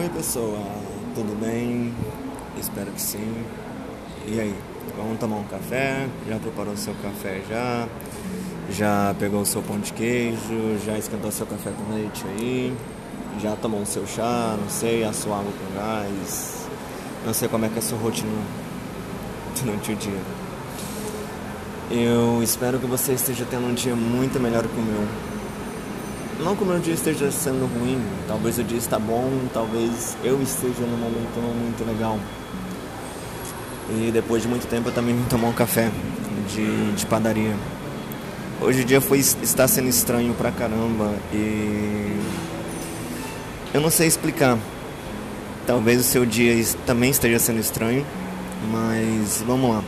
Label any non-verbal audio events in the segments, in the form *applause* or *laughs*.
pessoa, tudo bem? Espero que sim. E aí, vamos tomar um café? Já preparou seu café já? Já pegou o seu pão de queijo? Já esquentou seu café com leite aí? Já tomou o seu chá? Não sei, a sua água com gás? Não sei como é que é a sua rotina *laughs* durante o dia. Eu espero que você esteja tendo um dia muito melhor que o meu não que o meu dia esteja sendo ruim, talvez o dia está bom, talvez eu esteja num momento muito legal. E depois de muito tempo eu também vim tomar um café de, de padaria. Hoje o dia foi, está sendo estranho pra caramba e eu não sei explicar. Talvez o seu dia também esteja sendo estranho, mas vamos lá.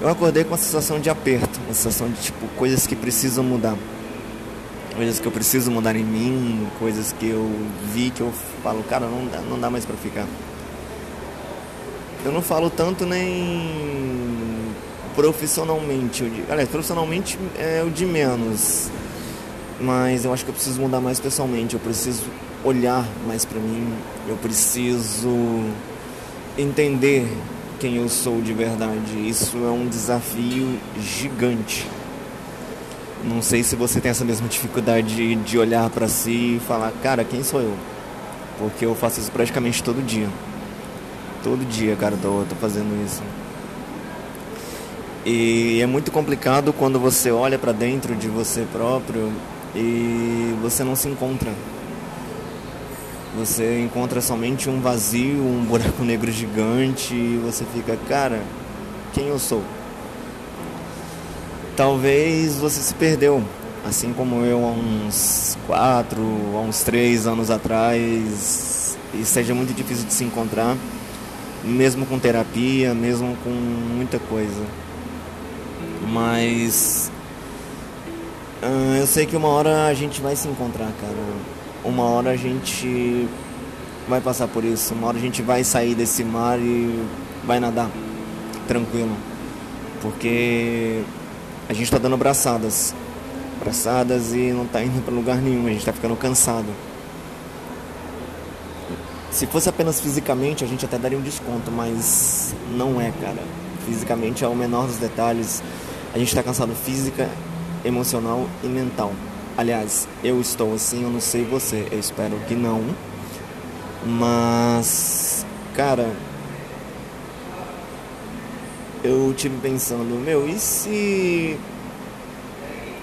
Eu acordei com uma sensação de aperto, uma sensação de tipo coisas que precisam mudar coisas que eu preciso mudar em mim, coisas que eu vi que eu falo, cara, não dá, não dá mais para ficar. Eu não falo tanto nem profissionalmente, eu aliás, profissionalmente é o de menos. Mas eu acho que eu preciso mudar mais pessoalmente, eu preciso olhar mais para mim, eu preciso entender quem eu sou de verdade. Isso é um desafio gigante. Não sei se você tem essa mesma dificuldade de, de olhar para si e falar, cara, quem sou eu? Porque eu faço isso praticamente todo dia. Todo dia, cara, tô, tô fazendo isso. E é muito complicado quando você olha para dentro de você próprio e você não se encontra. Você encontra somente um vazio, um buraco negro gigante e você fica, cara, quem eu sou? Talvez você se perdeu, assim como eu há uns quatro, há uns três anos atrás, e seja muito difícil de se encontrar, mesmo com terapia, mesmo com muita coisa. Mas uh, eu sei que uma hora a gente vai se encontrar, cara. Uma hora a gente vai passar por isso, uma hora a gente vai sair desse mar e vai nadar tranquilo. Porque a gente está dando abraçadas. Abraçadas e não está indo para lugar nenhum, a gente está ficando cansado. Se fosse apenas fisicamente, a gente até daria um desconto, mas não é, cara. Fisicamente é o menor dos detalhes. A gente está cansado física, emocional e mental. Aliás, eu estou assim, eu não sei você, eu espero que não. Mas, cara, eu tive pensando, meu, e se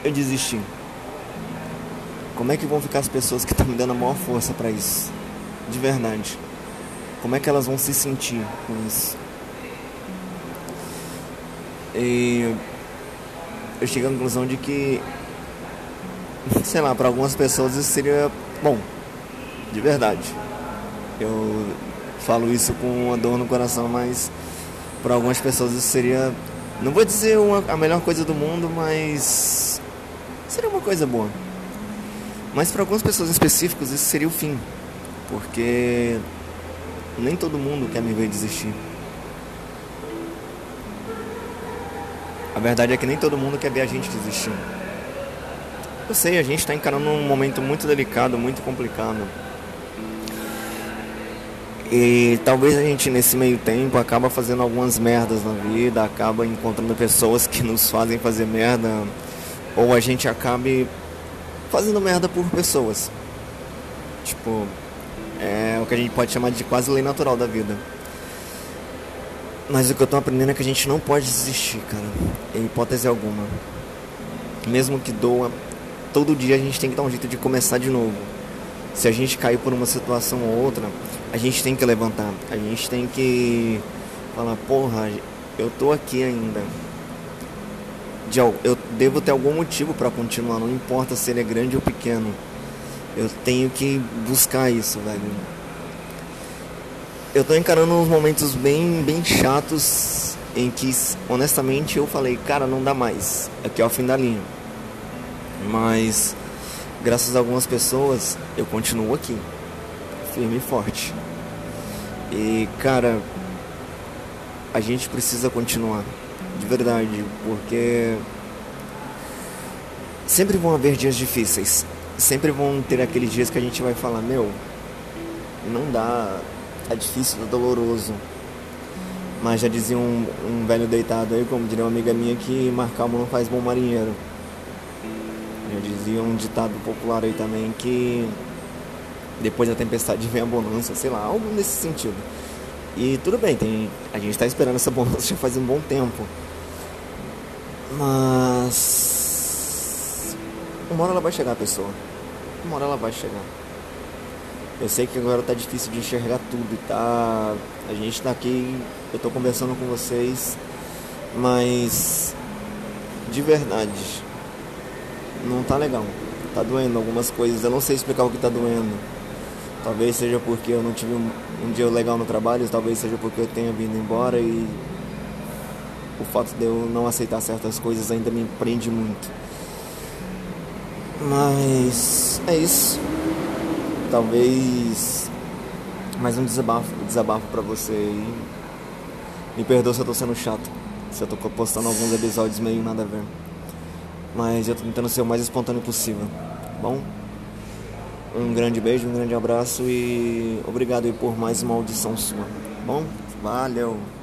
eu desistir? Como é que vão ficar as pessoas que estão me dando a maior força para isso? De verdade. Como é que elas vão se sentir com isso? E eu cheguei à conclusão de que, sei lá, para algumas pessoas isso seria bom, de verdade. Eu falo isso com uma dor no coração, mas para algumas pessoas isso seria, não vou dizer uma, a melhor coisa do mundo, mas seria uma coisa boa. Mas para algumas pessoas específicas isso seria o fim, porque nem todo mundo quer me ver desistir. A verdade é que nem todo mundo quer ver a gente desistir. Eu sei, a gente está encarando um momento muito delicado, muito complicado. E talvez a gente nesse meio tempo acaba fazendo algumas merdas na vida, acaba encontrando pessoas que nos fazem fazer merda, ou a gente acabe fazendo merda por pessoas. Tipo, é o que a gente pode chamar de quase lei natural da vida. Mas o que eu tô aprendendo é que a gente não pode desistir, cara, em hipótese alguma. Mesmo que doa, todo dia a gente tem que dar um jeito de começar de novo. Se a gente cair por uma situação ou outra, a gente tem que levantar, a gente tem que falar, porra, eu tô aqui ainda. Eu devo ter algum motivo para continuar, não importa se ele é grande ou pequeno. Eu tenho que buscar isso, velho. Eu tô encarando uns momentos bem, bem chatos em que, honestamente, eu falei, cara, não dá mais. Aqui é o fim da linha. Mas, graças a algumas pessoas, eu continuo aqui firme e forte. E, cara, a gente precisa continuar, de verdade, porque sempre vão haver dias difíceis. Sempre vão ter aqueles dias que a gente vai falar, meu, não dá, é difícil, é doloroso. Mas já dizia um, um velho deitado aí, como diria uma amiga minha, que mar calmo não faz bom marinheiro. Já dizia um ditado popular aí também que depois da tempestade *laughs* vem a bonança, sei lá, algo nesse sentido. E tudo bem, tem, a gente está esperando essa bonança *laughs* já faz um bom tempo. Mas uma hora ela vai chegar, pessoa. Uma hora ela vai chegar. Eu sei que agora tá difícil de enxergar tudo tá. A gente tá aqui, eu tô conversando com vocês, mas de verdade não tá legal. Tá doendo algumas coisas, eu não sei explicar o que tá doendo. Talvez seja porque eu não tive um, um dia legal no trabalho, talvez seja porque eu tenha vindo embora e o fato de eu não aceitar certas coisas ainda me prende muito. Mas é isso. Talvez mais um desabafo, desabafo para você aí. Me perdoa se eu tô sendo chato. Se eu tô postando alguns episódios meio nada a ver. Mas eu tô tentando ser o mais espontâneo possível. Tá bom? Um grande beijo, um grande abraço e obrigado aí por mais uma audição sua. Tá bom? Valeu!